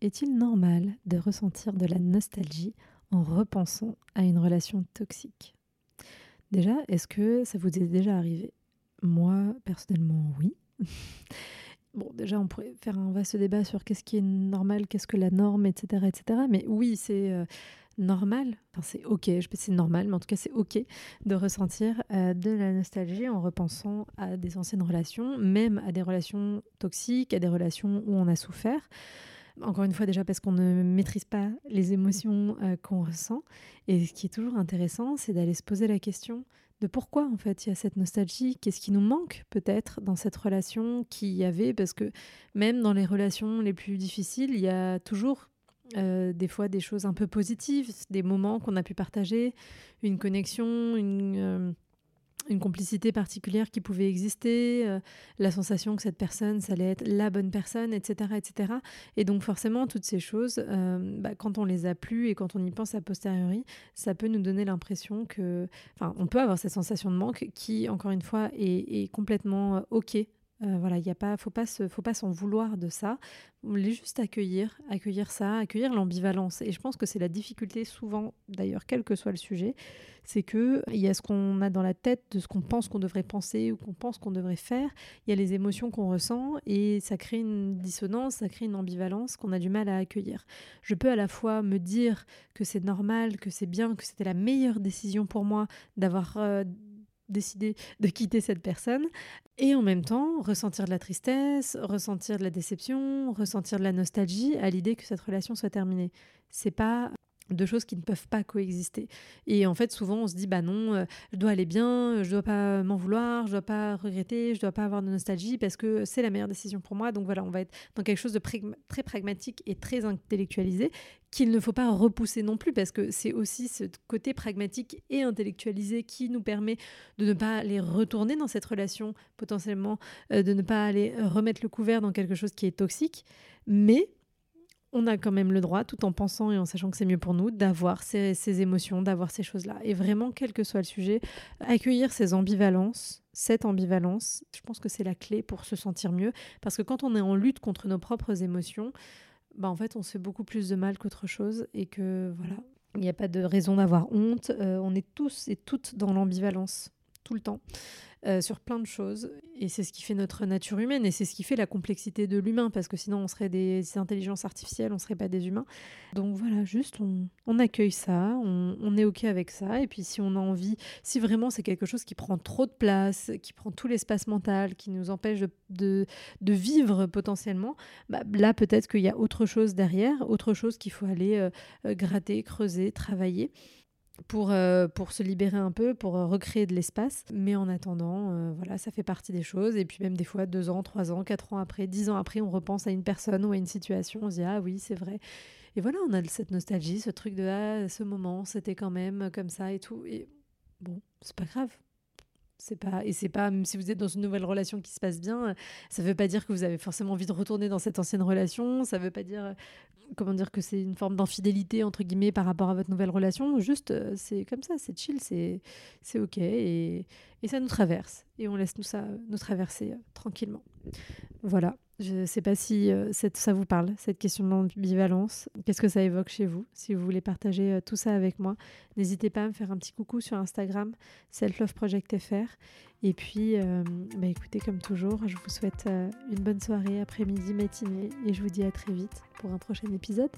est-il normal de ressentir de la nostalgie en repensant à une relation toxique? Déjà, est-ce que ça vous est déjà arrivé? Moi, personnellement, oui. bon, déjà, on pourrait faire un vaste débat sur qu'est-ce qui est normal, qu'est-ce que la norme, etc. etc. Mais oui, c'est euh, normal, enfin, c'est ok, je c'est normal, mais en tout cas, c'est ok de ressentir euh, de la nostalgie en repensant à des anciennes relations, même à des relations toxiques, à des relations où on a souffert. Encore une fois, déjà parce qu'on ne maîtrise pas les émotions euh, qu'on ressent. Et ce qui est toujours intéressant, c'est d'aller se poser la question de pourquoi en fait il y a cette nostalgie, qu'est-ce qui nous manque peut-être dans cette relation qu'il y avait, parce que même dans les relations les plus difficiles, il y a toujours euh, des fois des choses un peu positives, des moments qu'on a pu partager, une connexion, une... Euh, une complicité particulière qui pouvait exister, euh, la sensation que cette personne, ça allait être la bonne personne, etc. etc. Et donc forcément, toutes ces choses, euh, bah, quand on les a plus et quand on y pense a posteriori, ça peut nous donner l'impression que... Enfin, on peut avoir cette sensation de manque qui, encore une fois, est, est complètement euh, OK euh, voilà, il y a pas, faut pas faut pas s'en vouloir de ça. Voulait juste accueillir, accueillir ça, accueillir l'ambivalence. Et je pense que c'est la difficulté souvent, d'ailleurs, quel que soit le sujet, c'est que il y a ce qu'on a dans la tête de ce qu'on pense qu'on devrait penser ou qu'on pense qu'on devrait faire. Il y a les émotions qu'on ressent et ça crée une dissonance, ça crée une ambivalence qu'on a du mal à accueillir. Je peux à la fois me dire que c'est normal, que c'est bien, que c'était la meilleure décision pour moi d'avoir euh, décider de quitter cette personne et en même temps ressentir de la tristesse, ressentir de la déception, ressentir de la nostalgie à l'idée que cette relation soit terminée. C'est pas deux choses qui ne peuvent pas coexister. Et en fait, souvent, on se dit, bah non, euh, je dois aller bien, je dois pas m'en vouloir, je dois pas regretter, je dois pas avoir de nostalgie parce que c'est la meilleure décision pour moi. Donc voilà, on va être dans quelque chose de très pragmatique et très intellectualisé qu'il ne faut pas repousser non plus parce que c'est aussi ce côté pragmatique et intellectualisé qui nous permet de ne pas aller retourner dans cette relation potentiellement, euh, de ne pas aller remettre le couvert dans quelque chose qui est toxique. Mais on a quand même le droit, tout en pensant et en sachant que c'est mieux pour nous, d'avoir ces, émotions, d'avoir ces choses-là. Et vraiment, quel que soit le sujet, accueillir ces ambivalences, cette ambivalence, je pense que c'est la clé pour se sentir mieux. Parce que quand on est en lutte contre nos propres émotions, bah en fait, on se fait beaucoup plus de mal qu'autre chose. Et que voilà, il n'y a pas de raison d'avoir honte. Euh, on est tous et toutes dans l'ambivalence, tout le temps. Euh, sur plein de choses. Et c'est ce qui fait notre nature humaine et c'est ce qui fait la complexité de l'humain, parce que sinon on serait des intelligences artificielles, on serait pas des humains. Donc voilà, juste on, accueille ça, on, est OK avec ça. Et puis si on a envie, si vraiment c'est quelque chose qui prend trop de place, qui prend tout l'espace mental, qui nous empêche de, de, vivre potentiellement, bah, là peut-être qu'il y a autre chose derrière, autre chose qu'il faut aller euh, euh, gratter, creuser, travailler pour, euh, pour se libérer un peu, pour euh, recréer de l'espace. Mais en attendant, euh, voilà, ça fait partie des choses. Et puis même des fois, deux ans, trois ans, quatre ans après, dix ans après, on repense à une personne ou à une situation, on se dit, ah oui, c'est vrai. Et voilà, on a cette nostalgie, ce truc de, ah, ce moment, c'était quand même comme ça et tout. Et bon, c'est pas grave. C'est pas et c'est pas même si vous êtes dans une nouvelle relation qui se passe bien, ça veut pas dire que vous avez forcément envie de retourner dans cette ancienne relation. Ça veut pas dire comment dire que c'est une forme d'infidélité entre guillemets par rapport à votre nouvelle relation. Juste euh, c'est comme ça, c'est chill, c'est c'est ok et, et, ça nous traverse et on laisse nous ça nous traverser euh, tranquillement. Voilà. Je ne sais pas si euh, ça vous parle, cette question d'ambivalence. Qu'est-ce que ça évoque chez vous? Si vous voulez partager euh, tout ça avec moi, n'hésitez pas à me faire un petit coucou sur Instagram, selfloveprojectfr. Et puis, euh, bah, écoutez, comme toujours, je vous souhaite une bonne soirée, après-midi, matinée, et je vous dis à très vite pour un prochain épisode.